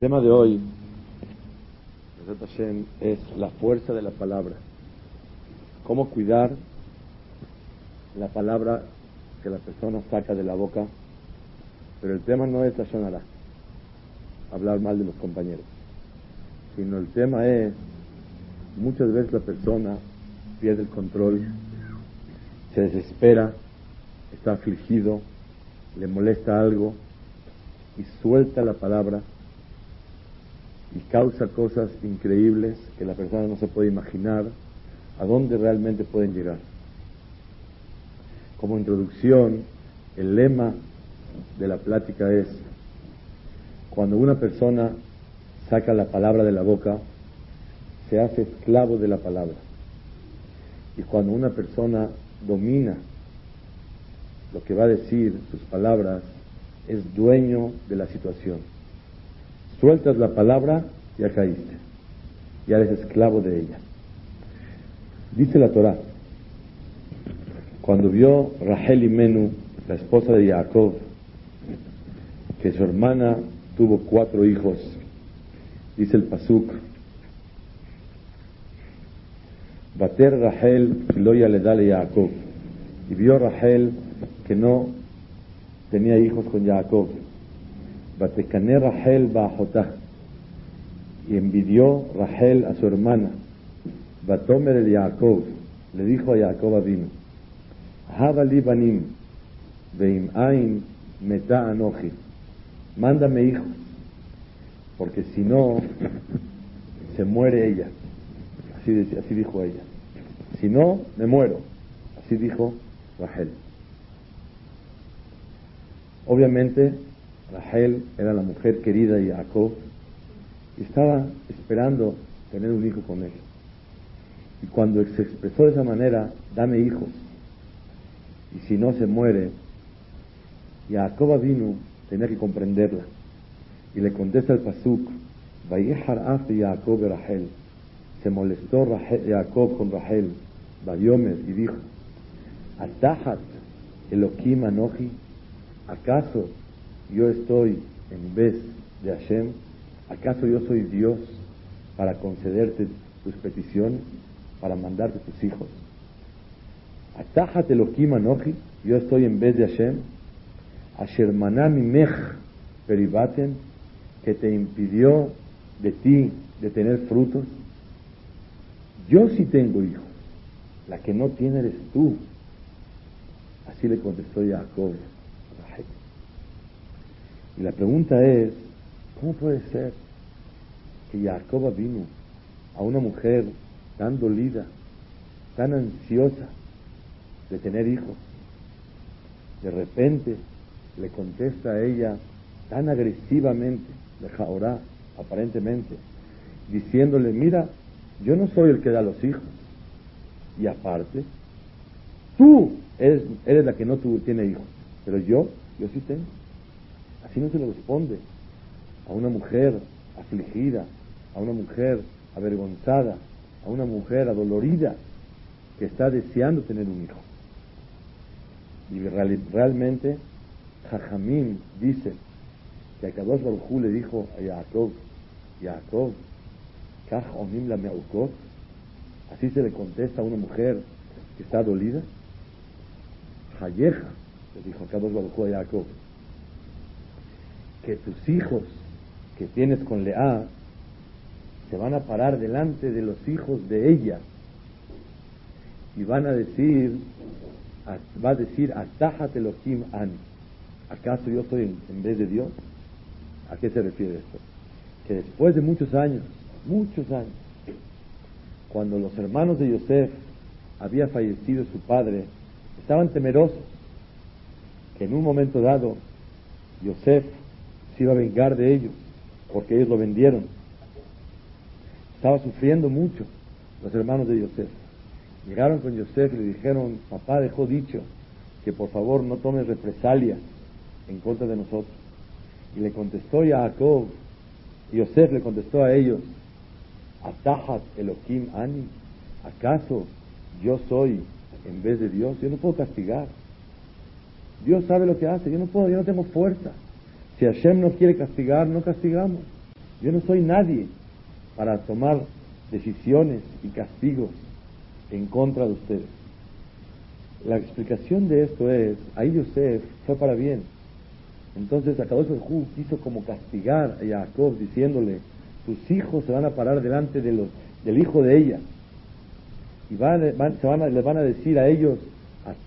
El tema de hoy es la fuerza de la palabra. Cómo cuidar la palabra que la persona saca de la boca. Pero el tema no es la hablar mal de los compañeros. Sino el tema es Muchas veces la persona pierde el control, se desespera, está afligido, le molesta algo y suelta la palabra y causa cosas increíbles que la persona no se puede imaginar a dónde realmente pueden llegar. Como introducción, el lema de la plática es, cuando una persona saca la palabra de la boca, se hace esclavo de la palabra. Y cuando una persona domina lo que va a decir, sus palabras, es dueño de la situación. Sueltas la palabra, ya caíste. Ya eres esclavo de ella. Dice la Torah, cuando vio Rahel y Menú, la esposa de Jacob, que su hermana tuvo cuatro hijos, dice el Pasuk, Bater Rahel Loya le dale Jacob. Y vio Rahel que no tenía hijos con Jacob. Batecané Rahel Bajotá. Y envidió Rahel a su hermana. Batomer el Jacob. Le dijo a Jacob vino. Habali banim. Veim ain meta anoji. Mándame hijos. Porque si no, se muere ella. Así, así dijo ella. Si no, me muero. Así dijo Rahel. Obviamente, Rahel era la mujer querida de Jacob y estaba esperando tener un hijo con él. Y cuando se expresó de esa manera, dame hijos, y si no se muere, Jacob vino, tenía que comprenderla. Y le contesta el Pasuk, Jacob Rahel. Se molestó Jacob con Rahel y dijo, Atahat Elohim Anoji, ¿acaso yo estoy en vez de Hashem? ¿Acaso yo soy Dios para concederte tus peticiones, para mandarte tus hijos? Atahat Elohim Anoji, yo estoy en vez de Hashem, Asher Mech Peribaten, que te impidió de ti de tener frutos. Yo sí tengo hijos. La que no tiene eres tú. Así le contestó Jacob. Y la pregunta es, ¿cómo puede ser que Jacob vino a una mujer tan dolida, tan ansiosa de tener hijos? De repente le contesta a ella tan agresivamente, de Jaorá, aparentemente, diciéndole, mira, yo no soy el que da los hijos, y aparte, tú eres, eres la que no tiene hijos, pero yo, yo sí tengo. Así no se le responde a una mujer afligida, a una mujer avergonzada, a una mujer adolorida que está deseando tener un hijo. Y realmente, Jajamín dice que a Kadosh Baruj le dijo a Jacob, Jacob, Kaj Onim la Meukot, Así se le contesta a una mujer que está dolida. Hayeja, le dijo acá dos a Jacob, que tus hijos que tienes con Lea se van a parar delante de los hijos de ella y van a decir, va a decir, Atájate Elohim An. ¿Acaso yo soy en vez de Dios? ¿A qué se refiere esto? Que después de muchos años, muchos años, cuando los hermanos de Yosef había fallecido su padre, estaban temerosos que en un momento dado Yosef iba a vengar de ellos porque ellos lo vendieron. Estaba sufriendo mucho los hermanos de Yosef. Llegaron con Yosef y le dijeron, papá dejó dicho que por favor no tomes represalia en contra de nosotros. Y le contestó Jacob, Yosef le contestó a ellos, Atahat Elohim Ani, ¿acaso yo soy en vez de Dios? Yo no puedo castigar. Dios sabe lo que hace, yo no puedo, yo no tengo fuerza. Si Hashem no quiere castigar, no castigamos. Yo no soy nadie para tomar decisiones y castigos en contra de ustedes. La explicación de esto es, ahí Yosef fue para bien. Entonces Akadosh Hu quiso como castigar a Jacob diciéndole, tus hijos se van a parar delante de los, del hijo de ella y van, se van a, les van a decir a ellos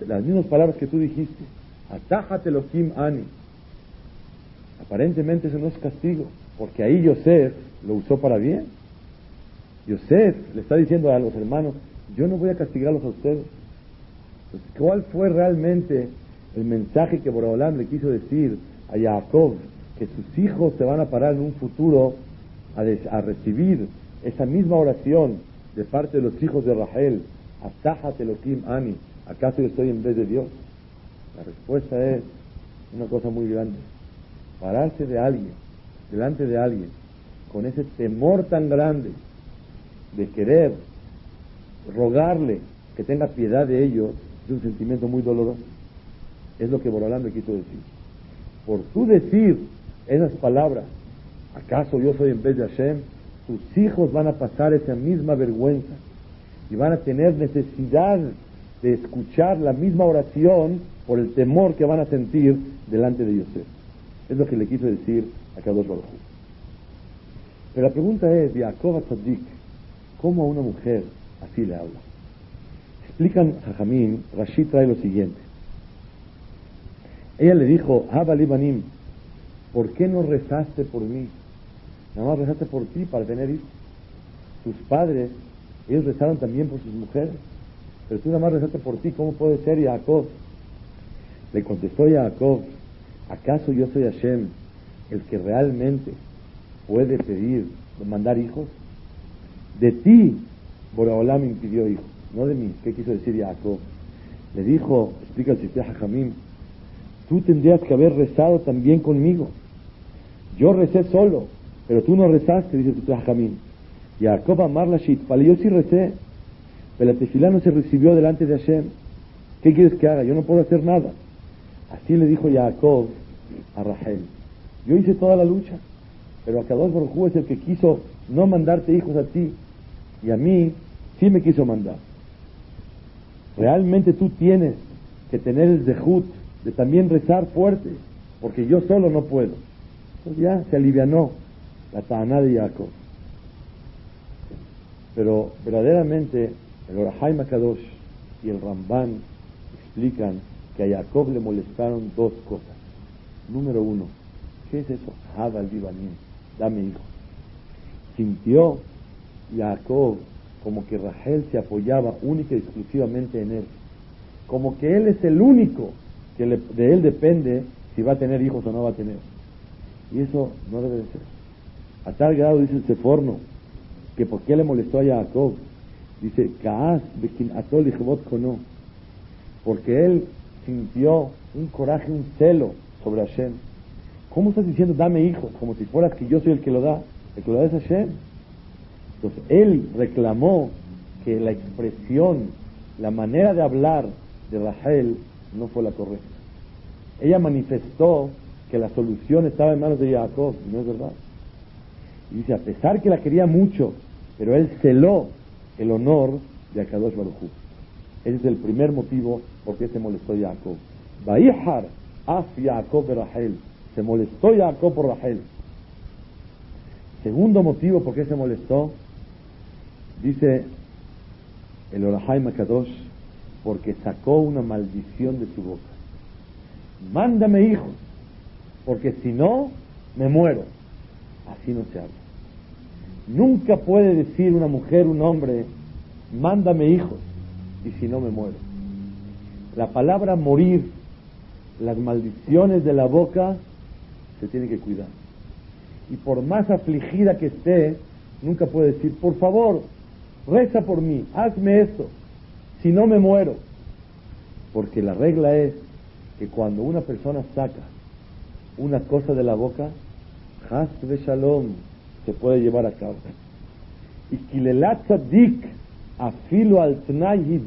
las mismas palabras que tú dijiste, atájate lo Kim Ani. Aparentemente eso no es castigo, porque ahí Yosef lo usó para bien. Yosef le está diciendo a los hermanos, yo no voy a castigarlos a ustedes. ¿Cuál fue realmente el mensaje que Boraholam le quiso decir a Jacob? Que sus hijos se van a parar en un futuro a, recibir esa misma oración de parte de los hijos de Rahel. Atájate Elohim Ani. ¿Acaso yo estoy en vez de Dios? La respuesta es una cosa muy grande. Pararse de alguien, delante de alguien, con ese temor tan grande de querer rogarle que tenga piedad de ellos, es un sentimiento muy doloroso. Es lo que Borolán me quiso decir. Por tú decir esas palabras, ¿acaso yo soy en vez de Hashem? Tus hijos van a pasar esa misma vergüenza y van a tener necesidad de escuchar la misma oración por el temor que van a sentir delante de Yosef. Es lo que le quiso decir a Kadosh Baruj Pero la pregunta es, Jacob Tzadik, ¿cómo a una mujer así le habla? Explican Jajamín, Rashid trae lo siguiente. Ella le dijo, Haba Libanim, ¿por qué no rezaste por mí? Nada más rezaste por ti para tener hijos. Tus padres, ellos rezaron también por sus mujeres. Pero tú nada más rezaste por ti, ¿cómo puede ser Jacob? Le contestó Jacob, ¿acaso yo soy Hashem, el que realmente puede pedir, mandar hijos? De ti, Boraholam impidió hijos, no de mí. ¿Qué quiso decir Jacob? Le dijo, explica el sistema Jamim, tú tendrías que haber rezado también conmigo. Yo recé solo, pero tú no rezaste, dice tu Jamim. Jacob Amar la yo sí recé, pero la tefilá no se recibió delante de Hashem. ¿Qué quieres que haga? Yo no puedo hacer nada. Así le dijo Jacob a Rahel. Yo hice toda la lucha, pero Akadosh Baruj es el que quiso no mandarte hijos a ti, y a mí sí me quiso mandar. Realmente tú tienes que tener el dejut de también rezar fuerte, porque yo solo no puedo. Entonces ya se alivianó la taná de Jacob. Pero verdaderamente el Orahai Makadosh y el Ramban explican que a Jacob le molestaron dos cosas. Número uno, ¿qué es eso? Dame hijo. Sintió Jacob como que Rahel se apoyaba única y exclusivamente en él. Como que él es el único que de él depende si va a tener hijos o no va a tener. Y eso no debe de ser. A tal grado dice el Seforno, que por qué le molestó a Jacob. Dice, Kaas atol no. Porque él sintió un coraje, un celo sobre Hashem. ¿Cómo estás diciendo dame hijos? Como si fueras que yo soy el que lo da. El que lo da es Hashem. Entonces él reclamó que la expresión, la manera de hablar de Rachel no fue la correcta. Ella manifestó que la solución estaba en manos de Jacob, no es verdad. Y dice, a pesar que la quería mucho, pero él celó el honor de Akadosh Baruj Ese es el primer motivo por qué se molestó Jacob. Baihar af Jacob Rahel. Se molestó Jacob por Rahel. Segundo motivo por qué se molestó, dice el Orahai Makadosh, porque sacó una maldición de su boca. Mándame hijos, porque si no, me muero. Así no se habla. Nunca puede decir una mujer, un hombre, mándame hijos, y si no me muero. La palabra morir, las maldiciones de la boca, se tiene que cuidar. Y por más afligida que esté, nunca puede decir, por favor, reza por mí, hazme esto, si no me muero. Porque la regla es que cuando una persona saca una cosa de la boca, Has de Shalom se puede llevar a cabo. Y Kilelat Dik, afilo al Tnai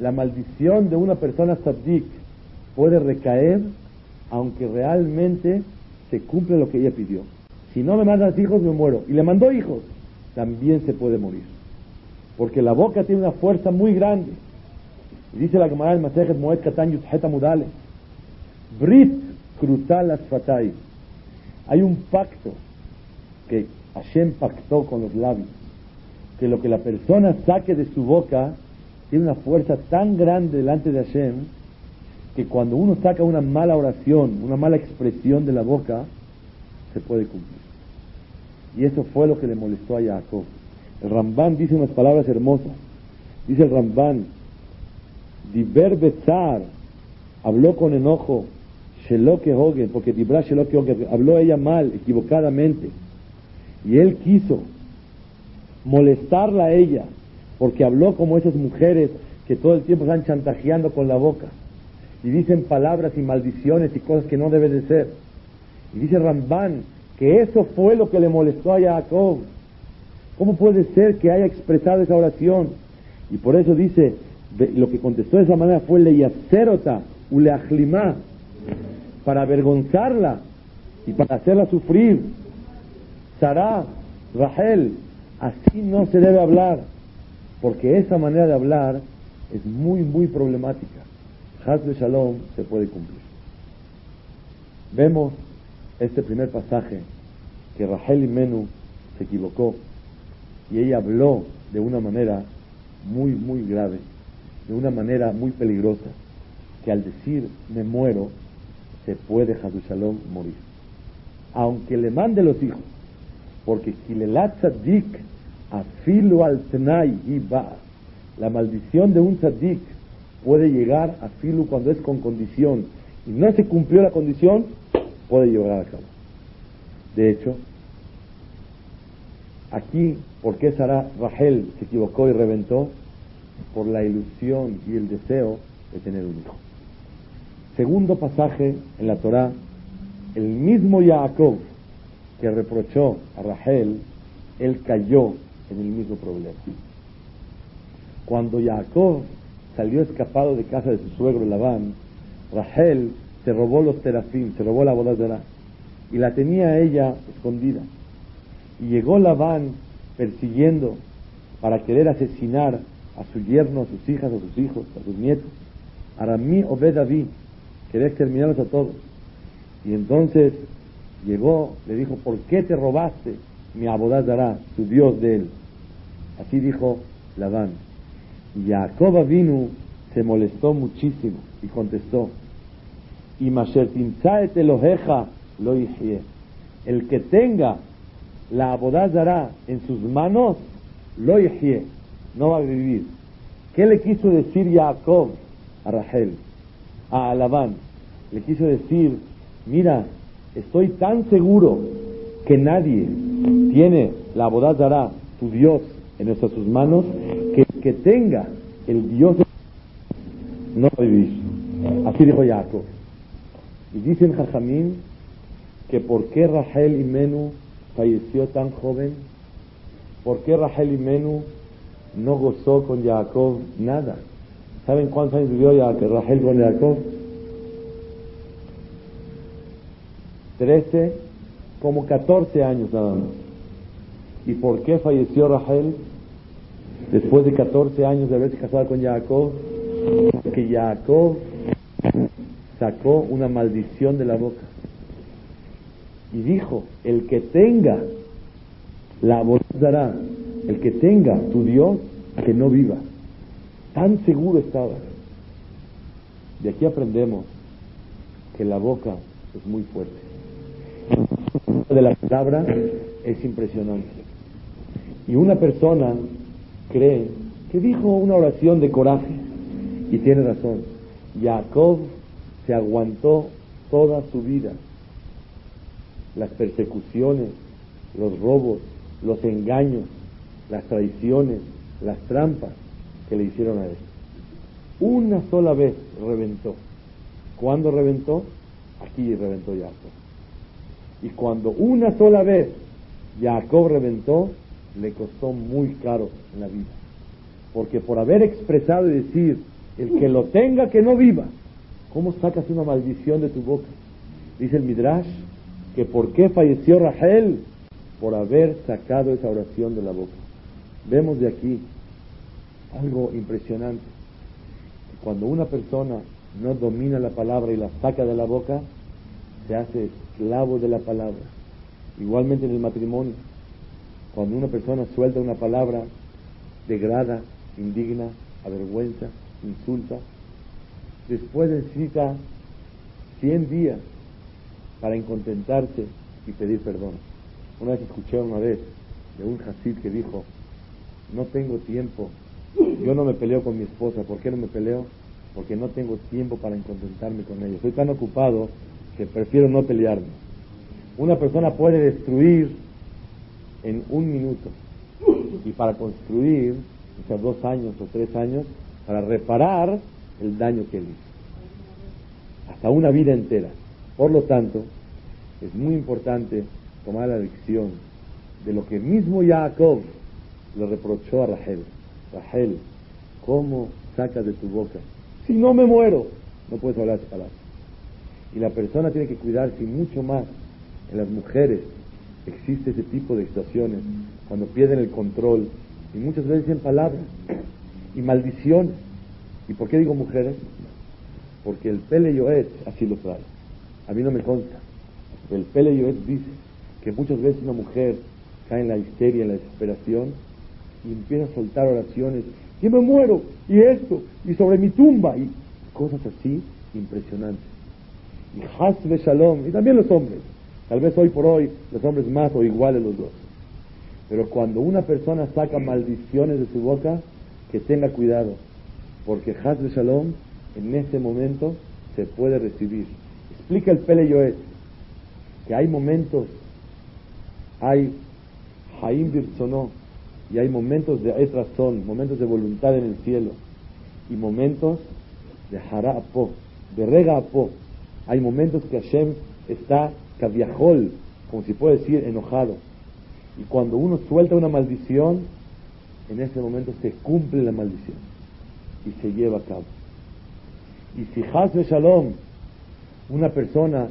la maldición de una persona tzaddik puede recaer aunque realmente se cumple lo que ella pidió. Si no me mandas hijos, me muero. Y le mandó hijos, también se puede morir. Porque la boca tiene una fuerza muy grande. Dice la Gemara del Masejet Moed Katan Yutheta Mudale. Brit Krutal Asfatay. Hay un pacto que Hashem pactó con los labios. Que lo que la persona saque de su boca tiene una fuerza tan grande delante de Hashem que cuando uno saca una mala oración, una mala expresión de la boca, se puede cumplir. Y eso fue lo que le molestó a Jacob. El Ramban dice unas palabras hermosas. Dice el Ramban, Diber Betzar, habló con enojo, Sheloke Hogen, porque Dibra Sheloke Hogen, habló ella mal, equivocadamente. Y él quiso molestarla a ella, porque habló como esas mujeres que todo el tiempo están chantajeando con la boca y dicen palabras y maldiciones y cosas que no deben de ser. Y dice Ramban que eso fue lo que le molestó a Jacob. ¿Cómo puede ser que haya expresado esa oración? Y por eso dice, lo que contestó de esa manera fue leyacerota, uleachlimá, para avergonzarla y para hacerla sufrir. Sarah, Rahel, así no se debe hablar porque esa manera de hablar es muy, muy problemática. Haz de Shalom se puede cumplir. Vemos este primer pasaje que Rahel y Menú se equivocó y ella habló de una manera muy, muy grave, de una manera muy peligrosa, que al decir me muero, se puede Shalom morir. Aunque le mande los hijos, porque Kilelat Dik Afilu al Tnai y va. La maldición de un tzaddik puede llegar a filu cuando es con condición y no se cumplió la condición, puede llegar a cabo. De hecho, aquí, ¿por qué Sara Rahel se equivocó y reventó? Por la ilusión y el deseo de tener un hijo. Segundo pasaje en la Torá, el mismo Jacob que reprochó a Rahel, él cayó en el mismo problema. Cuando Jacob salió escapado de casa de su suegro Labán, Rahel se robó los terafim, se robó la boda y la tenía ella escondida. Y llegó Labán persiguiendo para querer asesinar a su yerno, a sus hijas, a sus hijos, a sus nietos. Aramí Obed David, quería exterminarlos a todos. Y entonces llegó, le dijo, ¿por qué te robaste mi abodazará, su Dios de él? Así dijo Labán. Y Jacob vino, se molestó muchísimo y contestó, y lo El que tenga la abodazara en sus manos, lo no va a vivir. ¿Qué le quiso decir Jacob a Rachel, a Labán? Le quiso decir, mira, estoy tan seguro que nadie tiene la abodazara, tu Dios, en sus manos, que que tenga el Dios no va a vivir. Así dijo Jacob. Y dicen Jajamín que por qué Rachel y Menú falleció tan joven, por qué Rachel y Menú no gozó con Jacob nada. ¿Saben cuántos años vivió Rachel con Jacob? Trece, como catorce años nada más. ¿Y por qué falleció Rachel? después de 14 años de haberse casado con Jacob, que Jacob sacó una maldición de la boca y dijo, el que tenga la dará, el que tenga tu Dios, que no viva. Tan seguro estaba. De aquí aprendemos que la boca es muy fuerte. De la palabra es impresionante. Y una persona cree que dijo una oración de coraje y tiene razón. Jacob se aguantó toda su vida las persecuciones, los robos, los engaños, las traiciones, las trampas que le hicieron a él. Una sola vez reventó. ¿Cuándo reventó? Aquí reventó Jacob. Y cuando una sola vez Jacob reventó, le costó muy caro en la vida. Porque por haber expresado y decir, el que lo tenga, que no viva, ¿cómo sacas una maldición de tu boca? Dice el Midrash que por qué falleció Rachel por haber sacado esa oración de la boca. Vemos de aquí algo impresionante. Cuando una persona no domina la palabra y la saca de la boca, se hace esclavo de la palabra. Igualmente en el matrimonio, cuando una persona suelta una palabra, degrada, indigna, avergüenza, insulta, después necesita 100 días para incontentarse y pedir perdón. Una vez escuché una vez de un Hasid que dijo, no tengo tiempo, yo no me peleo con mi esposa, ¿por qué no me peleo? Porque no tengo tiempo para incontentarme con ella, estoy tan ocupado que prefiero no pelearme. Una persona puede destruir en un minuto y para construir, o sea, dos años o tres años, para reparar el daño que él hizo. Hasta una vida entera. Por lo tanto, es muy importante tomar la lección de lo que mismo Jacob le reprochó a Rachel. Rachel, ¿cómo sacas de tu boca? Si no me muero, no puedes hablar esa palabra. Y la persona tiene que cuidarse mucho más. En las mujeres existe ese tipo de situaciones cuando pierden el control y muchas veces dicen palabras y maldiciones. ¿Y por qué digo mujeres? Porque el Pele Yoet así lo trae. A mí no me consta. El Pele Yoet dice que muchas veces una mujer cae en la histeria, en la desesperación y empieza a soltar oraciones. Y me muero, y esto, y sobre mi tumba, y cosas así impresionantes. Y Hasbe Shalom, y también los hombres. Tal vez hoy por hoy los hombres más o iguales los dos. Pero cuando una persona saca maldiciones de su boca, que tenga cuidado, porque Hasbe Shalom en ese momento se puede recibir. Explica el Pele Yoet que hay momentos, hay Haim Birzonó, y hay momentos de etrazón, momentos de voluntad en el cielo, y momentos de Hara Apo, de Rega Apo. Hay momentos que Hashem está caviajol, como si puede decir, enojado. Y cuando uno suelta una maldición, en ese momento se cumple la maldición y se lleva a cabo. Y si Hasbe Shalom, una persona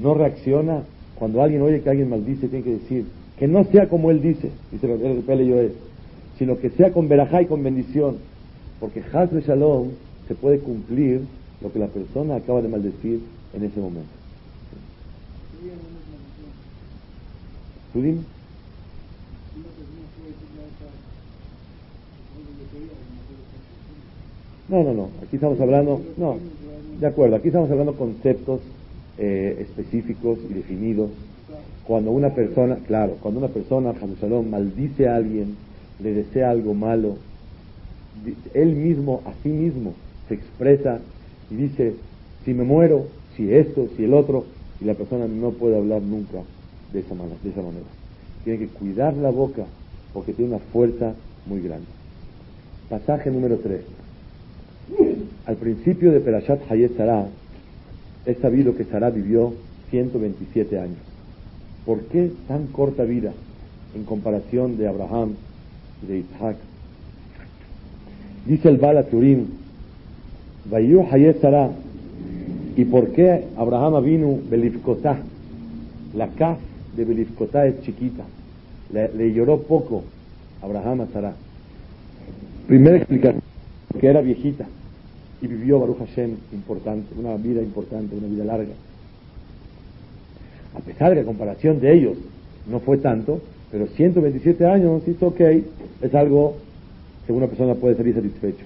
no reacciona, cuando alguien oye que alguien maldice, tiene que decir que no sea como él dice, dice el Pele Yoel, sino que sea con verajá y con bendición, porque Hasbe Shalom se puede cumplir lo que la persona acaba de maldecir en ese momento. ¿Tú No, no, no. Aquí estamos hablando, no, de acuerdo. Aquí estamos hablando conceptos eh, específicos y definidos. Cuando una persona, claro, cuando una persona, Shalom, maldice a alguien, le desea algo malo, él mismo, a sí mismo, se expresa y dice, si me muero, si esto, si el otro, y la persona no puede hablar nunca de esa manera. De esa manera. Tiene que cuidar la boca porque tiene una fuerza muy grande. Pasaje número 3. Al principio de Perashat Hayet Sarah, es sabido que Sarah vivió 127 años. ¿Por qué tan corta vida en comparación de Abraham y de Isaac? Dice el Bala Turim, Hayet Sarah, ¿y por qué Abraham vino Belifkotá? La casa de Belifkotá es chiquita, le, lloró poco Abraham a Sarah. Primera explicación, que era viejita y vivió Baruch Hashem importante, una vida importante, una vida larga. A pesar de la comparación de ellos no fue tanto, pero 127 años, es ok, es algo que una persona puede salir satisfecho.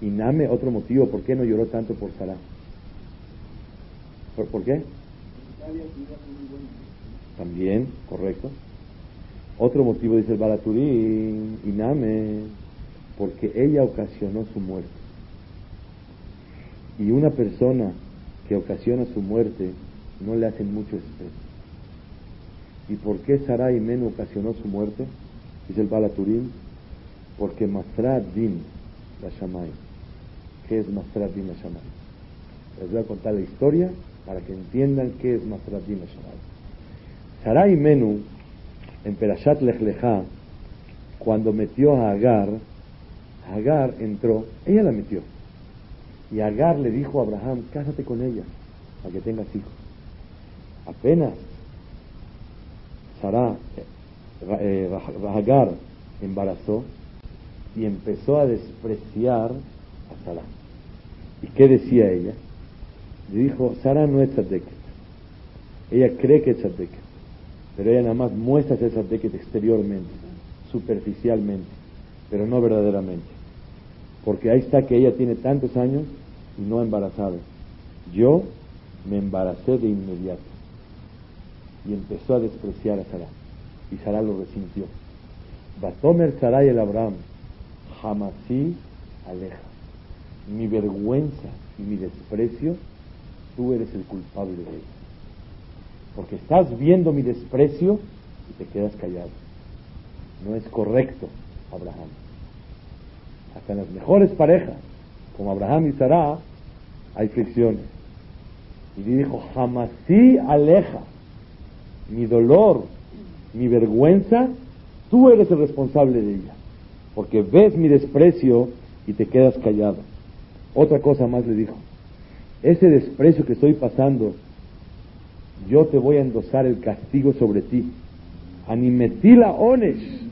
Y Name, otro motivo, ¿por qué no lloró tanto por Sarah? ¿Por, ¿por qué? También, correcto. Otro motivo dice el Balaturín, Iname, porque ella ocasionó su muerte. Y una persona que ocasiona su muerte no le hacen mucho respeto. ¿Y por qué Sarai Menú ocasionó su muerte? Dice el Balaturim, porque Masrat Din la Shamay. ¿Qué es Masrat Din la Shamay? Les voy a contar la historia para que entiendan qué es Masrat Din Shamay. Sarai Menú, en Perashat Lech cuando metió a Agar, Agar entró, ella la metió. Y Agar le dijo a Abraham, cásate con ella, para que tengas hijos. Apenas Sarah, eh, Agar embarazó y empezó a despreciar a Sarah. ¿Y qué decía ella? Le dijo, Sara no es tzadeket. Ella cree que es tzadeket, pero ella nada más muestra ser tzadeket exteriormente, superficialmente, pero no verdaderamente. Porque ahí está que ella tiene tantos años y no ha embarazado. Yo me embaracé de inmediato y empezó a despreciar a Sarah. Y Sarah lo resintió. Batomer Sarai el Abraham, jamasí aleja. Mi vergüenza y mi desprecio, tú eres el culpable de ello. Porque estás viendo mi desprecio y te quedas callado. No es correcto, Abraham. Hasta en las mejores parejas, como Abraham y Sarah, hay fricciones. Y dijo, jamasí aleja mi dolor, mi vergüenza, tú eres el responsable de ella. Porque ves mi desprecio y te quedas callado. Otra cosa más le dijo, ese desprecio que estoy pasando, yo te voy a endosar el castigo sobre ti. Animetila onesh,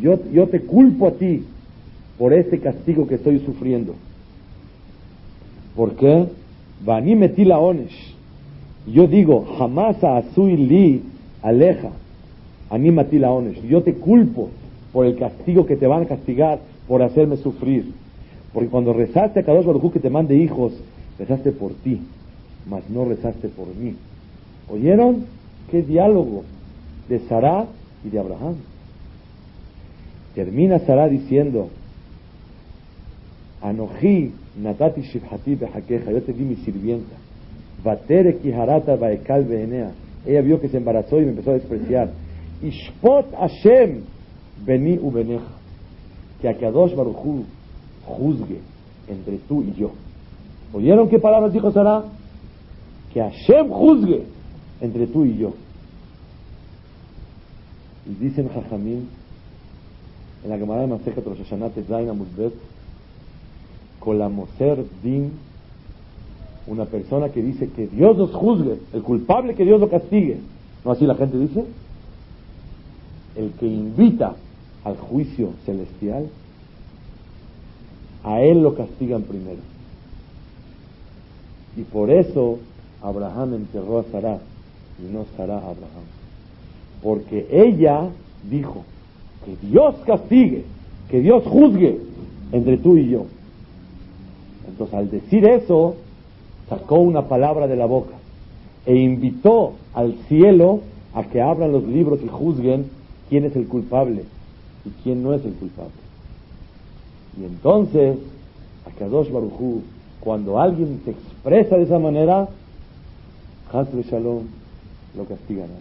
yo, yo te culpo a ti por este castigo que estoy sufriendo. ¿Por qué? Vanimetila onesh. Yo digo, jamás a li aleja, anímate la ones. Yo te culpo por el castigo que te van a castigar por hacerme sufrir. Porque cuando rezaste a Kadosh Baruj que te mande hijos, rezaste por ti, mas no rezaste por mí. ¿Oyeron? ¿Qué diálogo de Sarah y de Abraham? Termina Sarah diciendo, Anoji natati shibhati behakeja, yo te di mi sirvienta. Vatere kiharata baekal beenea. Ella vio que se embarazó y me empezó a despreciar. Ishpot Hashem beni ubeneja. Que a Kadosh Baruchu juzgue entre tú y yo. ¿Oyeron qué palabras dijo Sara? Que Hashem juzgue entre tú y yo. Y dicen Jajamín, en la Gemara de Masejet Rosh Hashanah Zaina Mudbet, Moser Din una persona que dice que Dios nos juzgue, el culpable que Dios lo castigue. ¿No así la gente dice? El que invita al juicio celestial, a él lo castigan primero. Y por eso Abraham enterró a Sarah y no Sarah a Abraham. Porque ella dijo que Dios castigue, que Dios juzgue entre tú y yo. Entonces al decir eso, sacó una palabra de la boca e invitó al cielo a que abran los libros y juzguen quién es el culpable y quién no es el culpable. Y entonces, a Kadosh cuando alguien se expresa de esa manera, Hasle Shalom lo castigará.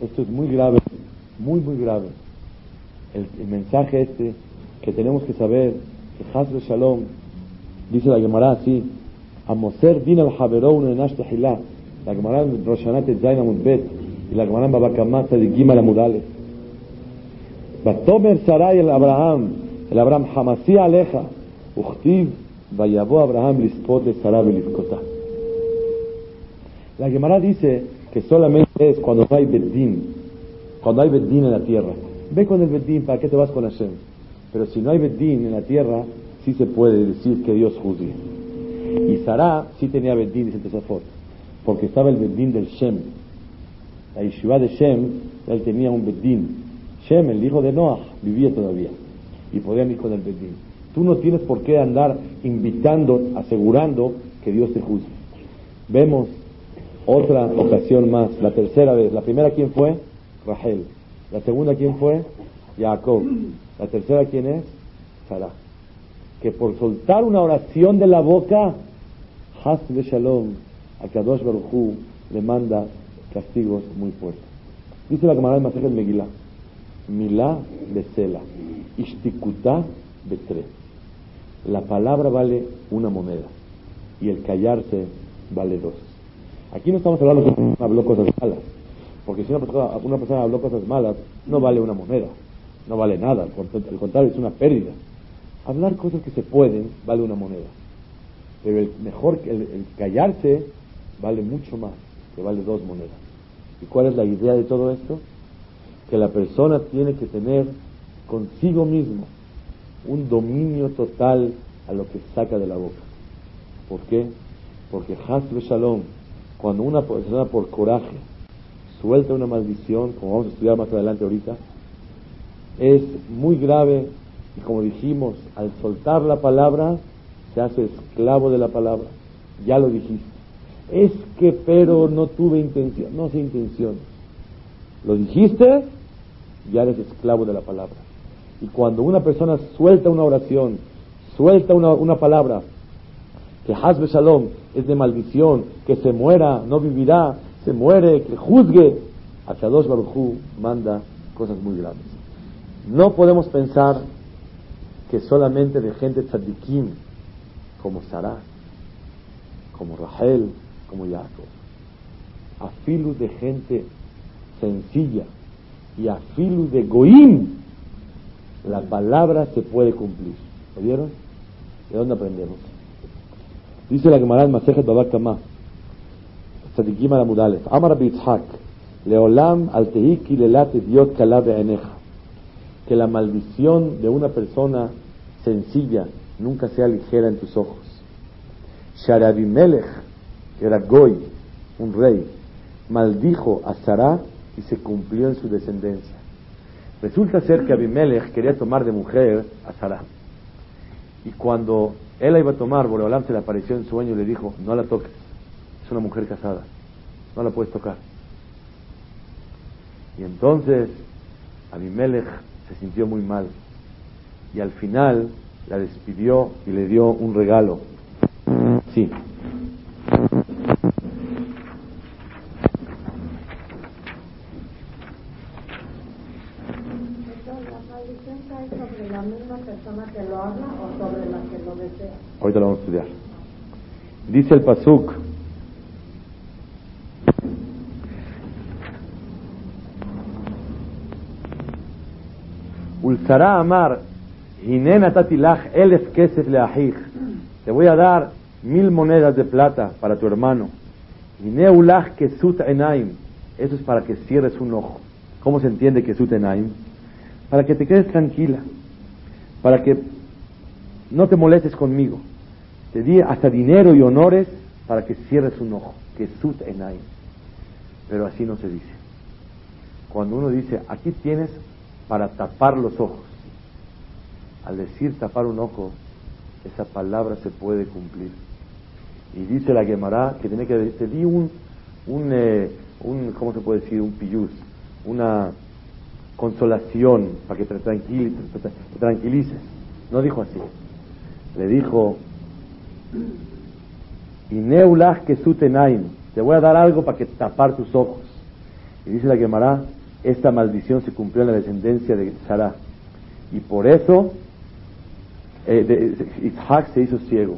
Esto es muy grave, muy, muy grave. El, mensaje este que tenemos que saber, que Shalom, dice la Gemara así, Amoser din al jaberón en Ashtahilá, la Gemara Roshanat Zainamut Bet, y la Gemara Babakamata de Gimel Amudales. Batomer Sarai el Abraham, el Abraham Hamasí Aleja, Uchtiv Vayabó Abraham lispot de Sarab La Gemara dice que solamente es cuando no hay Beddin, cuando hay Beddin en la tierra. Ve con el Beddin, ¿para qué te vas con Hashem? Pero si no hay Beddin en la tierra, sí se puede decir que Dios juzgue. Y Sará sí tenía Beddin, dice Tesafot, porque estaba el Beddin del Shem. La yeshiva de Shem, él tenía un Beddin. Shem, el hijo de Noah, vivía todavía y podían ir con el Beddin. Tú no tienes por qué andar invitando, asegurando que Dios te juzgue. Vemos otra ocasión más, la tercera vez. La primera, ¿quién fue? Rahel. La segunda, ¿quién fue? Jacob. La tercera, ¿quién es? Sarah que por soltar una oración de la boca, Has de Shalom, a Kadosh Baruchu le manda castigos muy fuertes. Dice la camarada de Masaje Megilá, Milá Besela, Ishtikuta Betre. La palabra vale una moneda y el callarse vale dos. Aquí no estamos hablando de que habló cosas malas, porque si una persona, una persona habló cosas malas, no vale una moneda, no vale nada, al contrario, es una pérdida. Hablar cosas que se pueden vale una moneda, pero el mejor, el callarse vale mucho más, que vale dos monedas. ¿Y cuál es la idea de todo esto? Que la persona tiene que tener consigo mismo un dominio total a lo que saca de la boca. ¿Por qué? Porque Hasbe Shalom, cuando una persona por coraje suelta una maldición, como vamos a estudiar más adelante ahorita, es muy grave y como dijimos, al soltar la palabra, se hace esclavo de la palabra. Ya lo dijiste. Es que pero no tuve intención, no sé intención. Lo dijiste, ya eres esclavo de la palabra. Y cuando una persona suelta una oración, suelta una, una palabra, que Hazbe Shalom es de maldición, que se muera, no vivirá, se muere, que juzgue, a Kadosh Baruj manda cosas muy grandes. No podemos pensar que solamente de gente tzadikim, como Sarah, como Rahel, como Jacob, afilu de gente sencilla y afilu de goim, la palabra se puede cumplir. ¿Oyeron? ¿De dónde aprendemos? Dice la Gemara en Masejet Babak Kama, Tzadikim al Amar Bitzhak, Leolam al Tehiki lelate Diot Kalabe Eneja, que la maldición de una persona sencilla nunca sea ligera en tus ojos. Sharabimelech, que era Goy, un rey, maldijo a Sarah y se cumplió en su descendencia. Resulta ser que Abimelech quería tomar de mujer a Sarah. Y cuando él la iba a tomar, Boreolam se le apareció en sueño y le dijo, no la toques, es una mujer casada, no la puedes tocar. Y entonces Abimelech se sintió muy mal y al final la despidió y le dio un regalo. Sí. Sobre la misma persona que lo habla o sobre la que lo desea? Ahorita lo vamos a estudiar. Dice el Pasuk. Ulsara Amar, Hinena Tatilach Elef Kesef Leahij. Te voy a dar mil monedas de plata para tu hermano. Hineulach Kesut Enaim. Eso es para que cierres un ojo. ¿Cómo se entiende Kesut Enaim? Para que te quedes tranquila. Para que no te molestes conmigo. Te di hasta dinero y honores para que cierres un ojo. Kesut Enaim. Pero así no se dice. Cuando uno dice, aquí tienes para tapar los ojos. Al decir tapar un ojo, esa palabra se puede cumplir. Y dice la Gemara que tiene que te di un, un, eh, un, ¿cómo se puede decir? Un piyus, una consolación para que te, tranquil, te, tranquilices. No dijo así. Le dijo, que sutenaim, te voy a dar algo para que tapar tus ojos. Y dice la Gemara, esta maldición se cumplió en la descendencia de Sarah. Y por eso eh, de- se hizo ciego,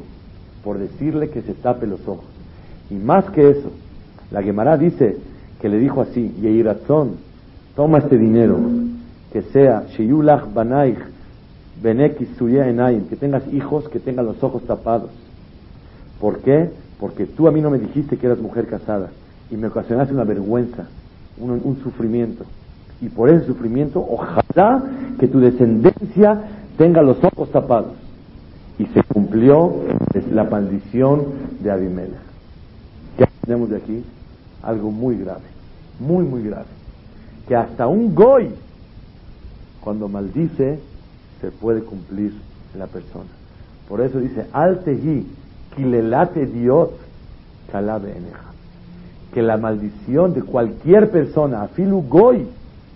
por decirle que se tape los ojos. Y más que eso, la Gemara dice que le dijo así, Yehirazón, toma este dinero, que sea Sheyulach Banaich que tengas hijos que tengan los ojos tapados. ¿Por qué? Porque tú a mí no me dijiste que eras mujer casada y me ocasionaste una vergüenza, un, un sufrimiento. Y por ese sufrimiento, ojalá que tu descendencia tenga los ojos tapados. Y se cumplió la maldición de Abimelech. ¿Qué tenemos de aquí? Algo muy grave, muy, muy grave. Que hasta un goy, cuando maldice, se puede cumplir en la persona. Por eso dice, al tehi, kilelate diot, kalabe eneja. Que la maldición de cualquier persona, afilu goy,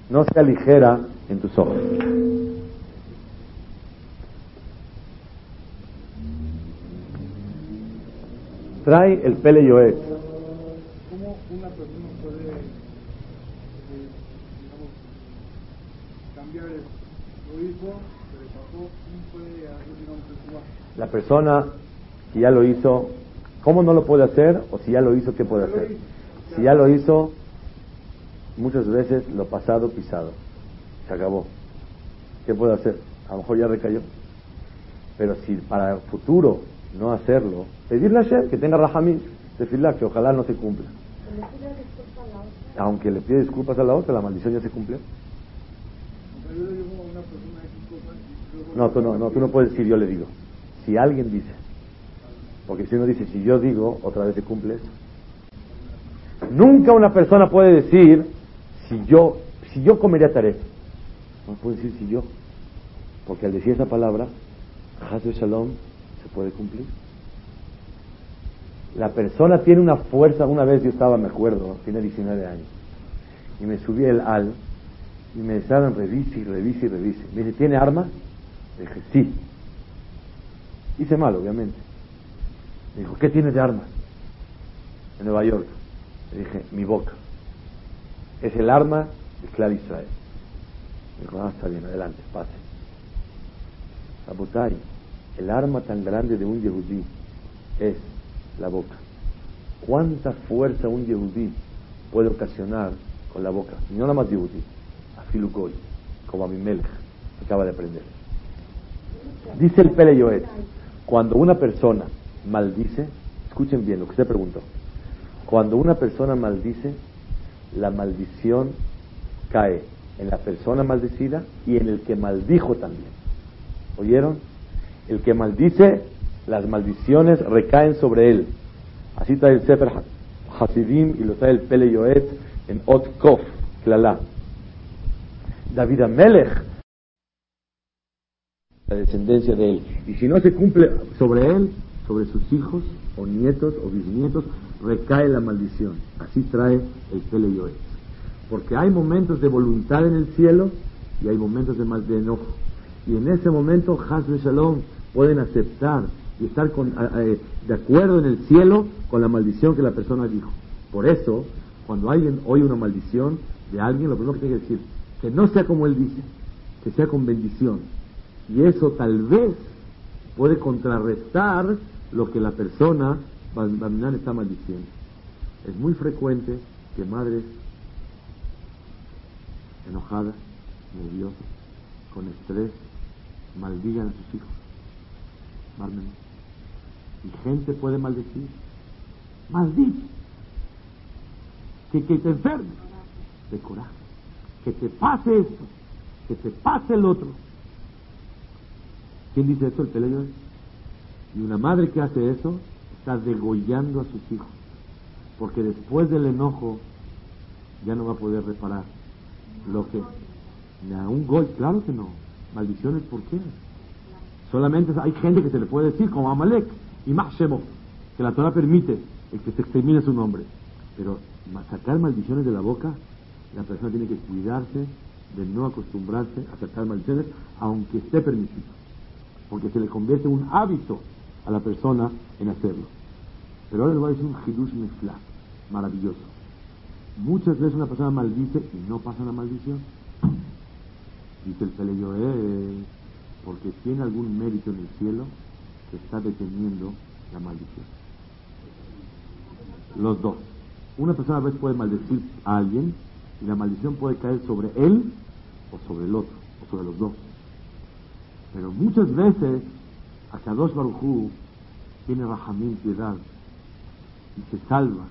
no sea ligera en tus ojos. Trae el pele yoet. ¿Cómo una persona puede eh, cambiar eso. Lo hizo, se le pasó, ¿cómo puede hacer, digamos, el La persona que ya lo hizo, ¿cómo no lo puede hacer? O si ya lo hizo, ¿qué puede hacer? Si ya lo hizo, muchas veces lo pasado pisado. Se acabó. ¿Qué puede hacer? A lo mejor ya recayó. Pero si para el futuro no hacerlo, pedirle a Hashem que tenga rahamim, decirle que ojalá no se cumpla. ¿Le pide disculpas a la otra? Aunque le pide disculpas a la otra, la maldición ya se cumplió. No, tú no, no, tú no puedes decir yo le digo. Si alguien dice, porque si uno dice si yo digo, otra vez se cumple eso. Nunca una persona puede decir si yo, si yo comería taref. No puede decir si yo, porque al decir esa palabra, Haz de Shalom se puede cumplir. La persona tiene una fuerza. Una vez yo estaba, me acuerdo, tiene 19 años, y me subí el al y me estaban revise y revise y revise. Me ¿tiene arma? Le dije, sí. Hice mal, obviamente. Me dijo, ¿qué tienes de armas? En Nueva York. Le dije, mi boca. Es el arma de Clar Israel. Me dijo, ah, está bien, adelante, pase. Abutay, el arma tan grande de un yehudí es la boca. ¿Cuánta fuerza un yehudí puede ocasionar con la boca? Y no nada más yehudí, a Filukoy, como a mi Melech, que acaba de aprender. Dice el Pele Yoet, cuando una persona maldice, escuchen bien lo que usted preguntó, cuando una persona maldice, la maldición cae en la persona maldecida y en el que maldijo también. ¿Oyeron? El que maldice, las maldiciones recaen sobre él. Así está el Sefer Hasidim y lo trae el Pele Yoet en Ot Kof, Klala. David Amelech, descendencia de él. Y si no se cumple sobre él, sobre sus hijos, o nietos, o bisnietos, recae la maldición. Así trae el Pele Yoet. Porque hay momentos de voluntad en el cielo y hay momentos de, mal, de enojo. Y en ese momento, Haz de Shalom pueden aceptar y estar eh, de acuerdo en el cielo con la maldición que la persona dijo. Por eso, cuando alguien oye una maldición de alguien, lo primero que tiene que decir, que no sea como él dice, que sea con bendición. Y eso tal vez puede contrarrestar lo que la persona Baminan está maldiciendo. Es muy frecuente que madres enojadas, nerviosas, con estrés, maldigan a sus hijos. Y gente puede maldecir. Maldito. Que, que te enfermes. De coraje. Que te pase esto. Que te pase el otro. ¿Quién dice eso? El peleo. Y una madre que hace eso está degollando a sus hijos. Porque después del enojo ya no va a poder reparar lo que... A un gol, claro que no. Maldiciones, ¿por qué? Solamente hay gente que se le puede decir, como Amalek y Mahshemo, que la Torah permite el que se extermine su nombre. Pero sacar maldiciones de la boca, la persona tiene que cuidarse de no acostumbrarse a sacar maldiciones, aunque esté permitido. Porque se le convierte un hábito a la persona en hacerlo. Pero ahora les voy a decir un hidush mifla, maravilloso. Muchas veces una persona maldice y no pasa la maldición. Dice el Peleyo, eh, porque tiene algún mérito en el cielo que está deteniendo la maldición. Los dos. Una persona a veces puede maldecir a alguien y la maldición puede caer sobre él o sobre el otro, o sobre los dos. Pero muchas veces a Kadosh Barujú tiene Rahamín, piedad, y se salva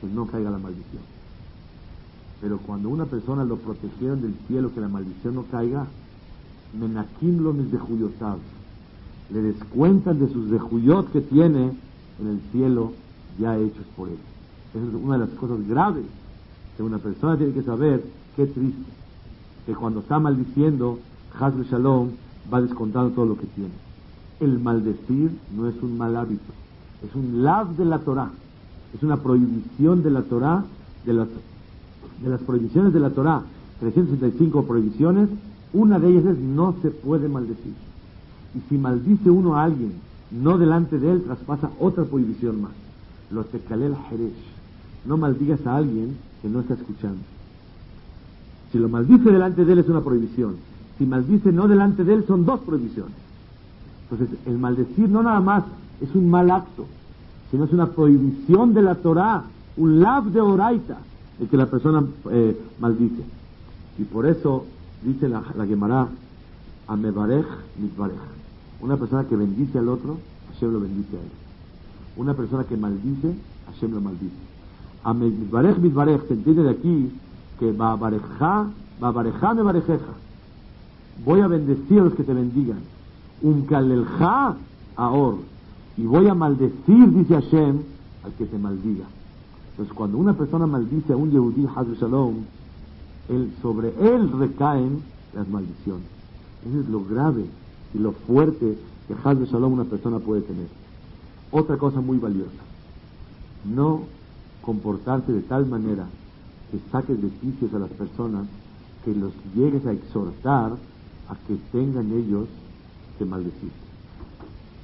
que no caiga la maldición. Pero cuando una persona lo protegieron del cielo que la maldición no caiga, Menakim lo mis dejuyotav. Le descuentan de sus dejuyot que tiene en el cielo ya hechos por él. Esa es una de las cosas graves que una persona tiene que saber. Qué triste. Que cuando está maldiciendo, Hazbe Shalom va descontando todo lo que tiene. El maldecir no es un mal hábito, es un lav de la Torah. Es una prohibición de la Torah, de las, de las prohibiciones de la Torah, 365 prohibiciones, una de ellas es no se puede maldecir. Y si maldice uno a alguien, no delante de él, traspasa otra prohibición más. Lo tekalel jeresh. No maldigas a alguien que no está escuchando. Si lo maldice delante de él es una prohibición. Si maldice no delante de él son dos prohibiciones. Entonces, el maldecir no nada más es un mal acto, sino es una prohibición de la Torah, un lab de oraita, el que la persona eh, maldice. Y por eso dice la, la Gemara, Amebarej mitbarej. Una persona que bendice al otro, Hashem lo bendice a él. Una persona que maldice, Hashem lo maldice. Amebarej mitbarej, se entiende de aquí que va bareja, va bareja me barejeja. Voy a bendecir a los que te bendigan. Un kalelja ahor. Y voy a maldecir, dice Hashem, al que te maldiga. Entonces, cuando una persona maldice a un Yehudí, Shalom, él, sobre él recaen las maldiciones. Eso es lo grave y lo fuerte que Hazru Shalom una persona puede tener. Otra cosa muy valiosa, no comportarte de tal manera que saques beneficios a las personas que los llegues a exhortar a que tengan ellos que maldecir.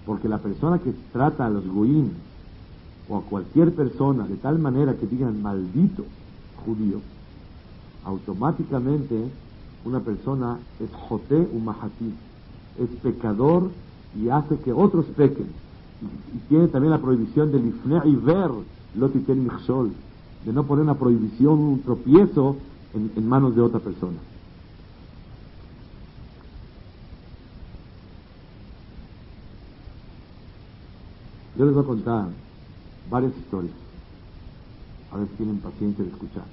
Porque la persona que trata a los goín o a cualquier persona de tal manera que digan maldito judío, automáticamente una persona es joté mahati es pecador y hace que otros pequen. Y, tiene también la prohibición ifne y ver lo de no poner una prohibición, un tropiezo en manos de otra persona. Yo les voy a contar varias historias. A ver si tienen paciencia de escuchar.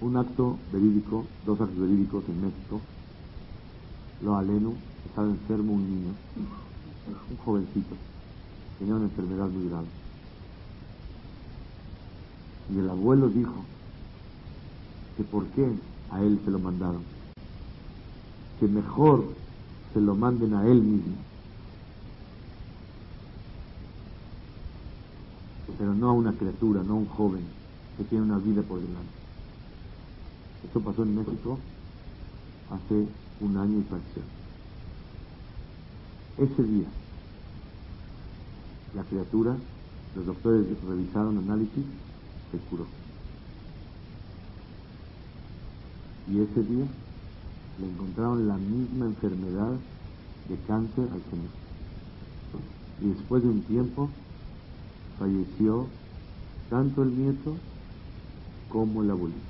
Un acto verídico, dos actos verídicos en México. Lo aleno, estaba enfermo un niño, un jovencito, tenía una enfermedad muy grave. Y el abuelo dijo que por qué a él se lo mandaron, que mejor se lo manden a él mismo pero no a una criatura, no a un joven que tiene una vida por delante. Esto pasó en México hace un año y fracción. Ese día, la criatura, los doctores revisaron análisis, se curó. Y ese día le encontraron la misma enfermedad de cáncer al señor. Y después de un tiempo falleció tanto el nieto como el abuelito.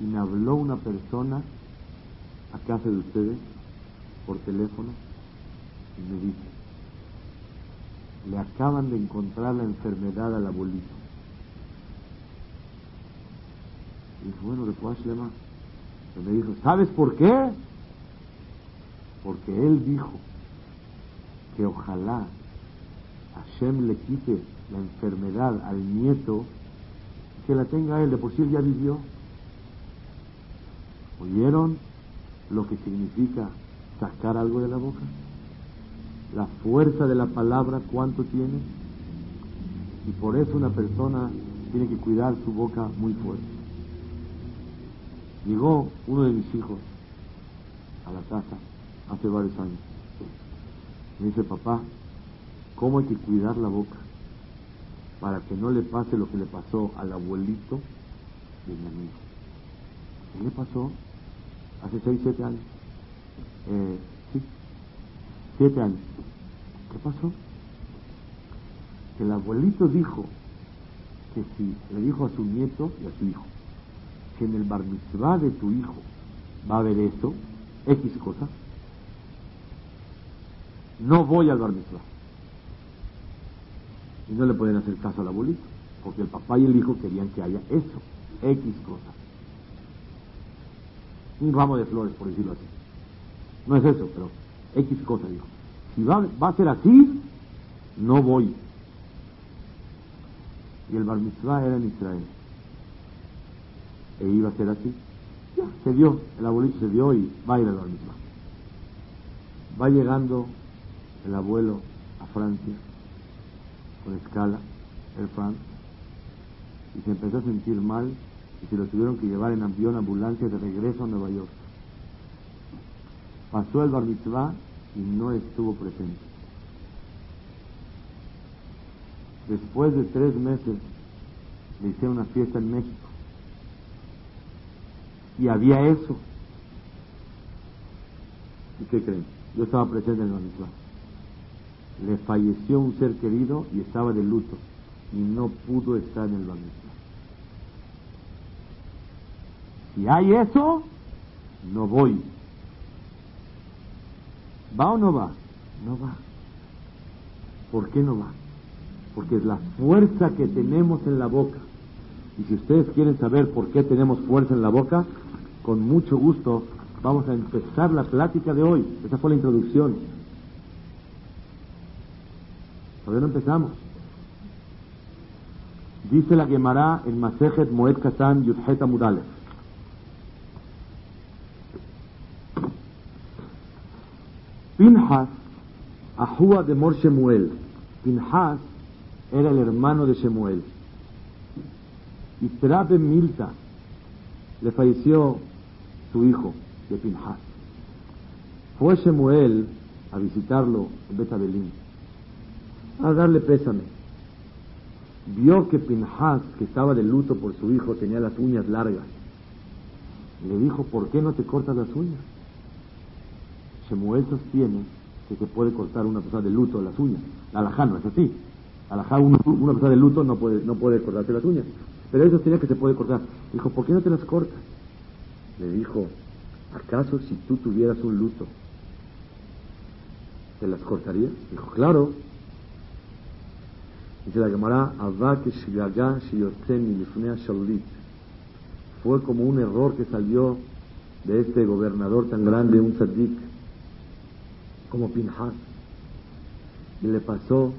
Y me habló una persona a casa de ustedes por teléfono y me dice, le acaban de encontrar la enfermedad al abuelito. Y dije, bueno, después. Y me dijo, ¿sabes por qué? Porque él dijo que ojalá Hashem le quite la enfermedad al nieto, que la tenga él, de por sí él ya vivió. ¿Oyeron lo que significa sacar algo de la boca? La fuerza de la palabra, ¿cuánto tiene? Y por eso una persona tiene que cuidar su boca muy fuerte. Llegó uno de mis hijos a la casa hace varios años. Me dice, papá, cómo hay que cuidar la boca para que no le pase lo que le pasó al abuelito de mi amigo. ¿Qué le pasó? Hace seis, siete años. Eh, sí, siete años. ¿Qué pasó? Que el abuelito dijo que si le dijo a su nieto y a su hijo que en el bar mitzvah de tu hijo va a haber esto, X cosa, no voy al bar y no le pueden hacer caso al abuelito, porque el papá y el hijo querían que haya eso, X cosas. Un ramo de flores, por decirlo así. No es eso, pero X cosa, dijo. Si va, va a ser así, no voy. Y el bar mitzvah era en Israel. E iba a ser así. Ya, se dio, el abuelito se dio y va a ir al bar mitzvah. Va llegando el abuelo a Francia escala, Air France, y se empezó a sentir mal y se lo tuvieron que llevar en avión ambulancia de regreso a Nueva York. Pasó el bar mitzvah y no estuvo presente. Después de tres meses le hice una fiesta en México y había eso. ¿Y qué creen? Yo estaba presente en la misma. Le falleció un ser querido y estaba de luto y no pudo estar en el misma. Si hay eso, no voy. ¿Va o no va? No va. ¿Por qué no va? Porque es la fuerza que tenemos en la boca. Y si ustedes quieren saber por qué tenemos fuerza en la boca, con mucho gusto vamos a empezar la plática de hoy. Esa fue la introducción. Todavía no empezamos. Dice la Gemara en Masejet Moed Katan Yudhet Amudalef. Pinhas, Ahua de Mor Shemuel. Pinhas era el hermano de Shemuel. Y Trabe Milta le falleció su hijo de Pinhas. Fue Shemuel a visitarlo en Betabelín, a darle pésame. Vio que Pinhas, que estaba de luto por su hijo, tenía las uñas largas. Le dijo, ¿por qué no te cortas las uñas? Shemuel sostiene que se puede cortar una persona de luto las uñas. La alajá no es así. Alajá, una, una persona de luto no puede, no puede cortarse las uñas. Pero eso sostenía que se puede cortar. Dijo, ¿por qué no te las cortas? Le dijo, ¿acaso si tú tuvieras un luto, te las cortarías? Dijo, claro. Dice la Gemara, fue como un error que salió de este gobernador tan grande, un tzaddik, como Pinhas. Y le pasó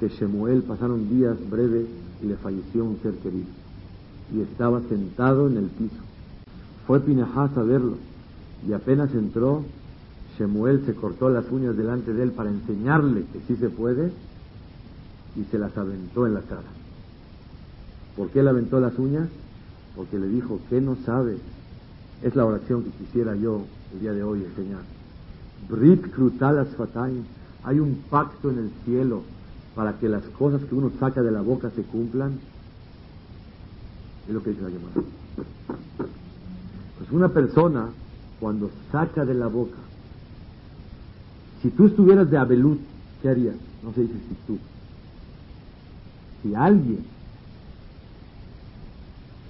que Shemuel pasaron días breves y le falleció un ser querido. Y estaba sentado en el piso. Fue Pinhas a verlo y apenas entró, Shemuel se cortó las uñas delante de él para enseñarle que sí se puede y se las aventó en la cara. ¿Por qué le aventó las uñas? Porque le dijo, ¿qué no sabe? Es la oración que quisiera yo el día de hoy enseñar. Brit Krutalas Fataim. Hay un pacto en el cielo para que las cosas que uno saca de la boca se cumplan. Es lo que dice la llamada. Pues una persona, cuando saca de la boca, si tú estuvieras de Abelut, ¿qué harías? No dice si tú. Si alguien,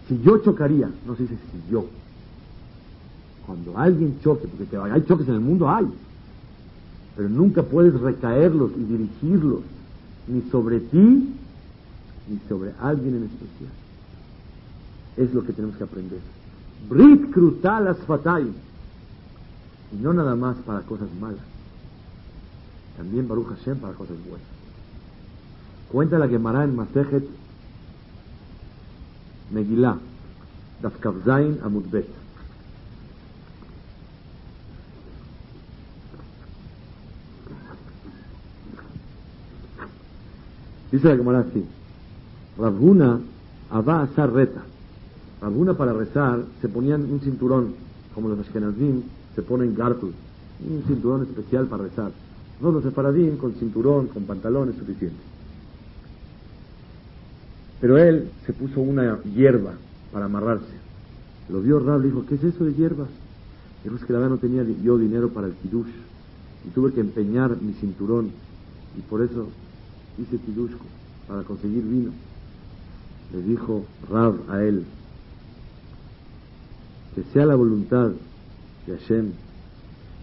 si yo chocaría, no se dice si yo. Cuando alguien choque, porque hay choques en el mundo, hay, pero nunca puedes recaerlos y dirigirlos ni sobre ti ni sobre alguien en especial. Es lo que tenemos que aprender. Brit crutal fatay. Y no nada más para cosas malas. También Baruch Hashem para cosas buenas. Cuenta la Gemara en Masejet Megillah, Dafkavzain Amudbet. Dice la Gemara así. Rabuna Abba Asar Reta. Rabuna para rezar se ponían un cinturón, como los Ashkenazim se ponen gartul, un cinturón especial para rezar. No los sefaradín con cinturón, con pantalones suficientes. Pero él se puso una hierba para amarrarse. Lo vio Rab, le dijo, ¿qué es eso de hierbas? Dijo, es que la verdad no tenía yo dinero para el kiddush y tuve que empeñar mi cinturón y por eso dice Kidushko, para conseguir vino. Le dijo Rab a él, que sea la voluntad de Hashem,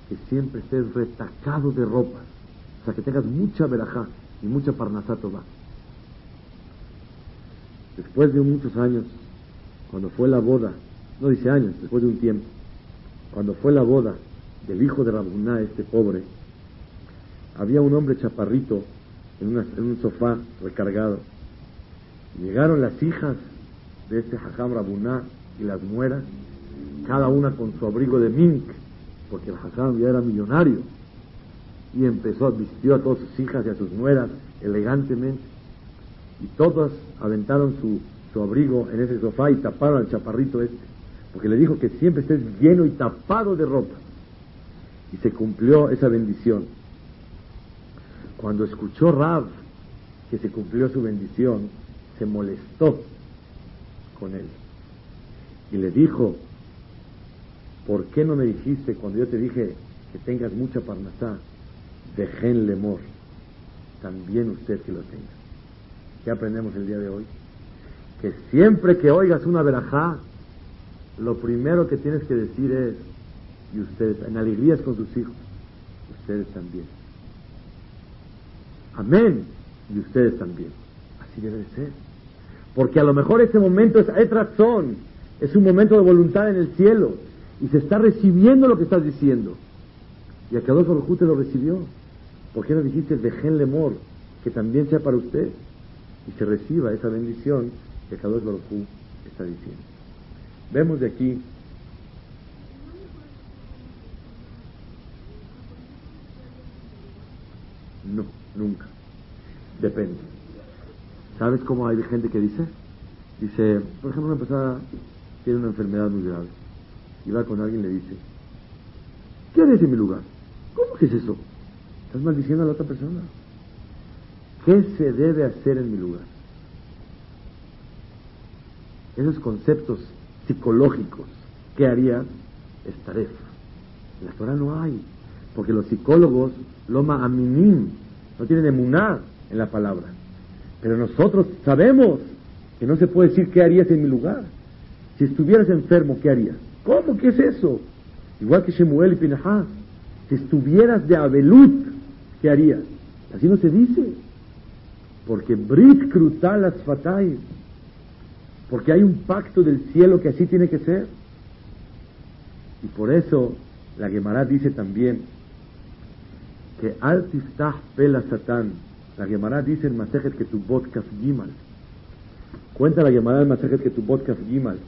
que siempre estés retacado de ropa, o sea, que tengas mucha verajá y mucha parnasato va. Después de muchos años, cuando fue la boda, no dice años, después de un tiempo, cuando fue la boda del hijo de Rabuná, este pobre, había un hombre chaparrito en, un sofá recargado. Llegaron las hijas de este Hajam Rabuná y las nueras, cada una con su abrigo de mink, porque el Hajam ya era millonario, y empezó, vistió a todas sus hijas y a sus nueras elegantemente, y todas aventaron su, su abrigo en ese sofá y taparon al chaparrito este, porque le dijo que siempre estés lleno y tapado de ropa. Y se cumplió esa bendición. Cuando escuchó Rab que se cumplió su bendición, se molestó con él y le dijo, ¿por qué no me dijiste cuando yo te dije que tengas mucha parnasá, dejen lemor, también usted que lo tenga? ¿Qué aprendemos el día de hoy? Que siempre que oigas una verajá, lo primero que tienes que decir es, y ustedes, en alegrías con sus hijos, ustedes también. Amén, y ustedes también. Así debe de ser. Porque a lo mejor ese momento es, es razón, es un momento de voluntad en el cielo, y se está recibiendo lo que estás diciendo. Y a cada Baruj te lo recibió. ¿Por qué no dijiste dejen lemor, que también sea para usted? Y se reciba esa bendición que Kadosh Baruj está diciendo. Vemos de aquí No, nunca. Depende. ¿Sabes cómo hay gente que dice? Dice, por ejemplo, una persona tiene una enfermedad muy grave y va con alguien y le dice, ¿qué haces en mi lugar? ¿Cómo que es eso? Estás maldiciendo a la otra persona. ¿Qué se debe hacer en mi lugar? Esos conceptos psicológicos, ¿qué haría? Estaré. En la Torah no hay, porque los psicólogos, loma aminim, no tienen emuná en la palabra. Pero nosotros sabemos que no se puede decir qué harías en mi lugar. Si estuvieras enfermo, ¿qué harías? ¿Cómo? ¿Qué es eso? Igual que Shemuel y Pinahas. Si estuvieras de Abelut, ¿qué harías? Así no se dice. Porque Brit Krutal Asfatay. Porque hay un pacto del cielo que así tiene que ser. Y por eso la Gemara dice también que al pela satán. La Gemara dice en Masejet que tu kaf gimal. Cuenta la Gemara en Masejet que tu kaf gimal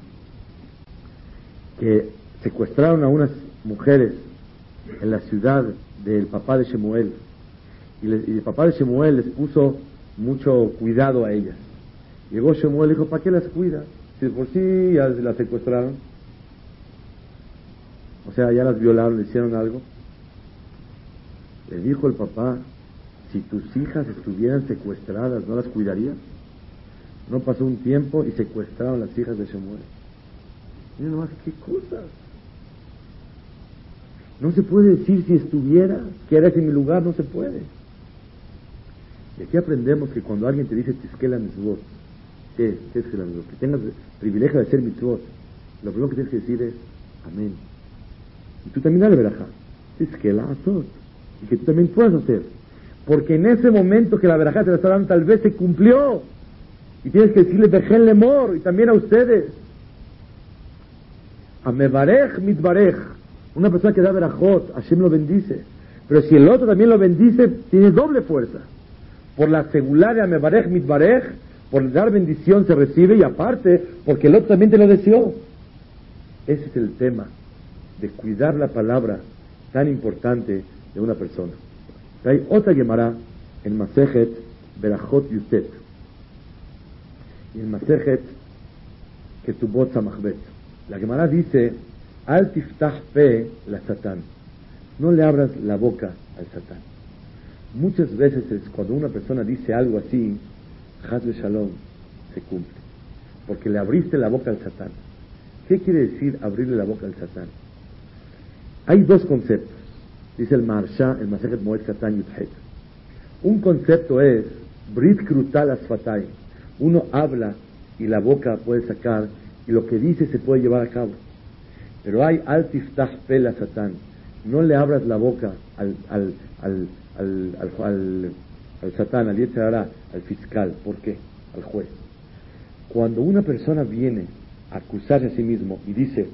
que secuestraron a unas mujeres en la ciudad del papá de Shemuel. Y, el papá de Shemuel les puso mucho cuidado a ellas. Llegó Shemuel y dijo, ¿para qué las cuida? Si por sí ya las secuestraron. O sea, ya las violaron, le hicieron algo. Le dijo el papá, si tus hijas estuvieran secuestradas, ¿no las cuidarías? No pasó un tiempo y secuestraron las hijas de Shemuel. Mira nomás qué cosas. No se puede decir si estuviera, que eres en mi lugar, no se puede. Y aquí aprendemos que cuando alguien te dice Tisquela Mitzvot, ¿qué es? ¿Qué es Que tengas el privilegio de hacer Mitzvot, lo primero que tienes que decir es Amén. Y tú también dale verajá. Tisquela Azot. Y que tú también puedas hacer. Porque en ese momento que la verajá te la está dando, tal vez se cumplió. Y tienes que decirle Dejen Lemor, y también a ustedes. Amebarej mitbarej. Una persona que da verajot, Hashem lo bendice. Pero si el otro también lo bendice, tiene doble fuerza. Por la seguridad de Amebarej mitbarej, por dar bendición se recibe y aparte, porque el otro también te lo deseó. Ese es el tema de cuidar la palabra tan importante de una persona. Hay otra llamará en Masejet Berajot Yutet. Y en Masejet Ketubot Samachbet. La Gemara dice, al tiftah pe la satán. No le abras la boca al satán. Muchas veces cuando una persona dice algo así, Hazbe Shalom se cumple. Porque le abriste la boca al satán. ¿Qué quiere decir abrirle la boca al satán? Hay dos conceptos. Dice el Marsha, el Masejet Moed Katan. Un concepto es Brit Krutal Asfatay. Uno habla y la boca puede sacar y lo que dice se puede llevar a cabo. Pero hay altiftah pela satán. No le abras la boca al, al, al, al, al satán, al al fiscal. ¿Por qué? Al juez. Cuando una persona viene a acusarse a sí mismo y dice,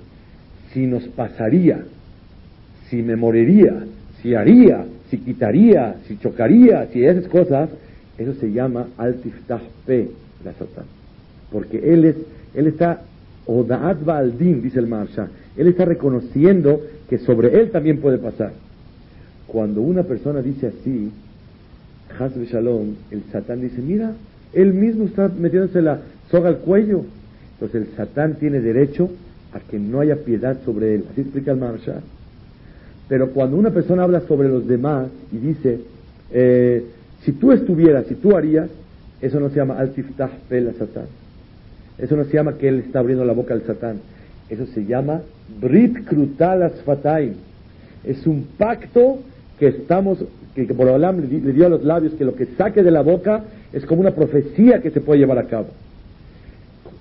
si nos pasaría, si me moriría, si haría, si quitaría, si chocaría, si esas cosas, eso se llama altiftah pe la satán. Porque él es, él está o Da'at Ba'aldin, dice el Marsha, él está reconociendo que sobre él también puede pasar. Cuando una persona dice así, Hasbe Shalom, el Satán dice, mira, él mismo está metiéndose la soga al cuello. Entonces el Satán tiene derecho a que no haya piedad sobre él. Así explica el Marsha. Pero cuando una persona habla sobre los demás y dice, eh, si tú estuvieras, si tú harías, eso no se llama Altiftah Pel Satán. Eso no se llama que él está abriendo la boca al Satán. Eso se llama Brit Krutal Asfataim. Es un pacto que estamos, que, que Borolam le, le dio a los labios, que lo que saque de la boca es como una profecía que se puede llevar a cabo.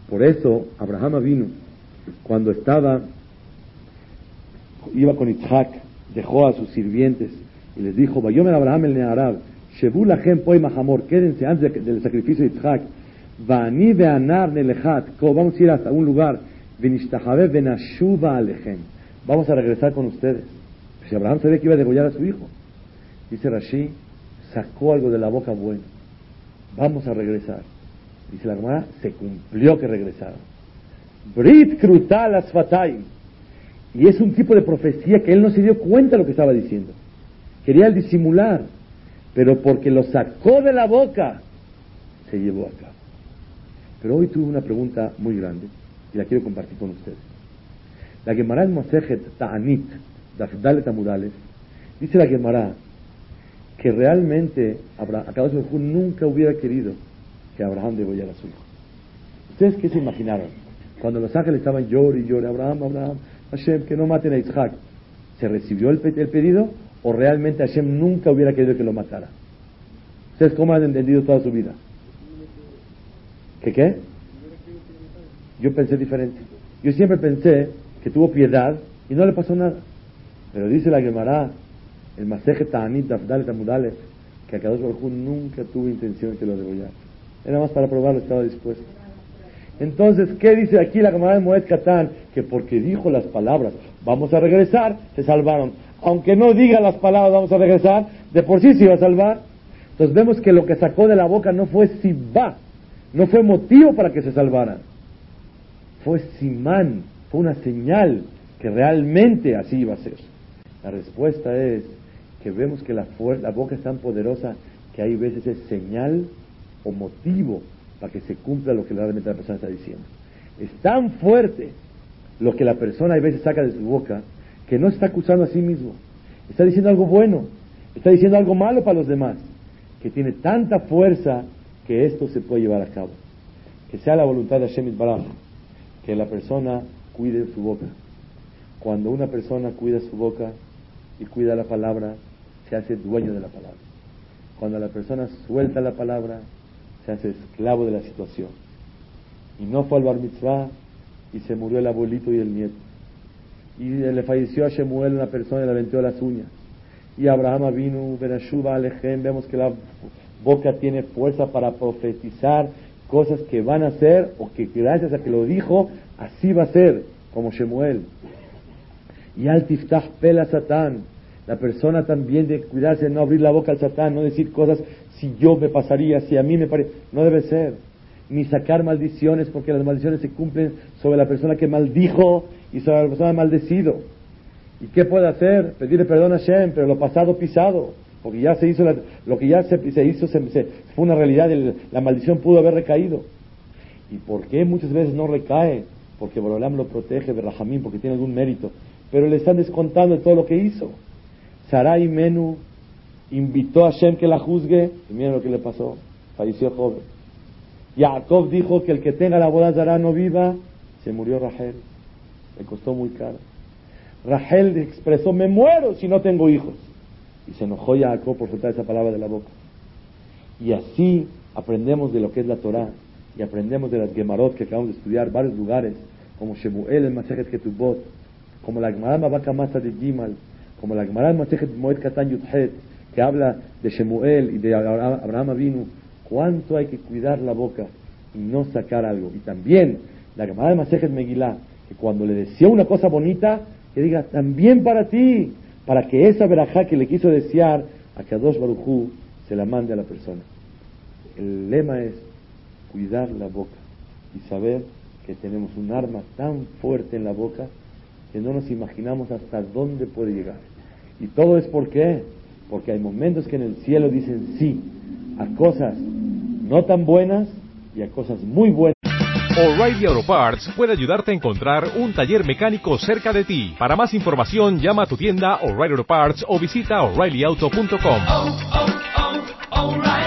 Por eso, Abraham vino, cuando estaba, iba con Isaac, dejó a sus sirvientes y les dijo, Vayomer Abraham el Nearab, Shebu lachem poi mahamor, quédense antes de- del sacrificio de Isaac, Vani veanar nelechat, ko, vamos a ir hasta un lugar, Venishtahabe venashuva alechem, vamos a regresar con ustedes. Si Abraham sabía que iba a degollar a su hijo, dice Rashi, sacó algo de la boca bueno, vamos a regresar. Dice la Gemara, se cumplió que regresaron. Brit Krutal Asfatayim. Y es un tipo de profecía que él no se dio cuenta de lo que estaba diciendo. Quería él disimular, pero porque lo sacó de la boca, se llevó a cabo. Pero hoy tuve una pregunta muy grande y la quiero compartir con ustedes. La Gemara en Mosejet Ta'anit, Dafdalet Amudales, dice la Gemara que realmente Baruj Hu nunca hubiera querido que Abraham degollara a su hijo. ¿Ustedes qué se imaginaron? Cuando los ángeles estaban llorando y llorando, Abraham, Abraham, Hashem, que no maten a Isaac, ¿se recibió el, el pedido o realmente Hashem nunca hubiera querido que lo matara? ¿Ustedes cómo han entendido toda su vida? ¿Qué qué? Yo pensé diferente. Yo siempre pensé que tuvo piedad y no le pasó nada. Pero dice la Gemara, el Maseje Ta'anit Dafdal Tamudale, que a Kadosh Baruj nunca tuvo intención de que lo degollara. Era más para probarlo, estaba dispuesto. Entonces, ¿qué dice aquí la Gemara de Moed Catán? Que porque dijo las palabras, vamos a regresar, se salvaron. Aunque no diga las palabras, vamos a regresar, de por sí se iba a salvar. Entonces vemos que lo que sacó de la boca no fue sibá, no fue motivo para que se salvaran. Fue simán, fue una señal que realmente así iba a ser. La respuesta es que vemos que la, la boca es tan poderosa que hay veces es señal o motivo para que se cumpla lo que realmente la persona está diciendo. Es tan fuerte lo que la persona a veces saca de su boca que no está acusando a sí mismo. Está diciendo algo bueno, está diciendo algo malo para los demás, que tiene tanta fuerza que esto se puede llevar a cabo. Que sea la voluntad de Hashem Baraj, que la persona cuide su boca. Cuando una persona cuida su boca y cuida la palabra, se hace dueño de la palabra. Cuando la persona suelta la palabra, se hace esclavo de la situación. Y no fue al bar mitzvah y se murió el abuelito y el nieto. Y le falleció a Shemuel una persona y le venteó las uñas. Y Abraham vino, Benashuba Alejem, vemos que la boca tiene fuerza para profetizar cosas que van a ser o que gracias a que lo dijo, así va a ser, como Shemuel. Y al tiftah pela satán. La persona también de cuidarse de no abrir la boca al satán, no decir cosas si yo me pasaría, si a mí me parece. No debe ser. Ni sacar maldiciones, porque las maldiciones se cumplen sobre la persona que maldijo y sobre la persona maldecido. ¿Y qué puede hacer? Pedirle perdón a Shem, pero lo pasado pisado. Porque ya se hizo, la- lo que ya se, hizo se- fue una realidad, la maldición pudo haber recaído. ¿Y por qué muchas veces no recae? Porque Borolam lo protege de Rahamín, porque tiene algún mérito. Pero le están descontando de todo lo que hizo. Sarai Menu invitó a Shem que la juzgue, y miren lo que le pasó. Falleció joven. Jacob dijo que el que tenga la boda Zara no viva, se murió Rahel. Le costó muy caro. Rahel expresó, me muero si no tengo hijos. Y se enojó Jacob por soltar esa palabra de la boca. Y así aprendemos de lo que es la Torah y aprendemos de las Gemarot que acabamos de estudiar varios lugares, como Shemuel en Masejet Ketubot, como la Gemara Mabaka Masa de Gimal, como la Gemara Masejet Moed Katan Yudhet, que habla de Shemuel y de Abraham Avinu, cuánto hay que cuidar la boca y no sacar algo. Y también la Gemara de Masejet Megillah, que cuando le decía una cosa bonita, que diga también para ti, para que esa verajá que le quiso desear a Kadosh Baruchú se la mande a la persona. El lema es cuidar la boca y saber que tenemos un arma tan fuerte en la boca que no nos imaginamos hasta dónde puede llegar. Y todo es por qué? Porque hay momentos que en el cielo dicen sí a cosas no tan buenas y a cosas muy buenas. O'Reilly Auto Parts puede ayudarte a encontrar un taller mecánico cerca de ti. Para más información, llama a tu tienda O'Reilly Auto Parts o visita oreillyauto.com. oh, oh, O'Reilly.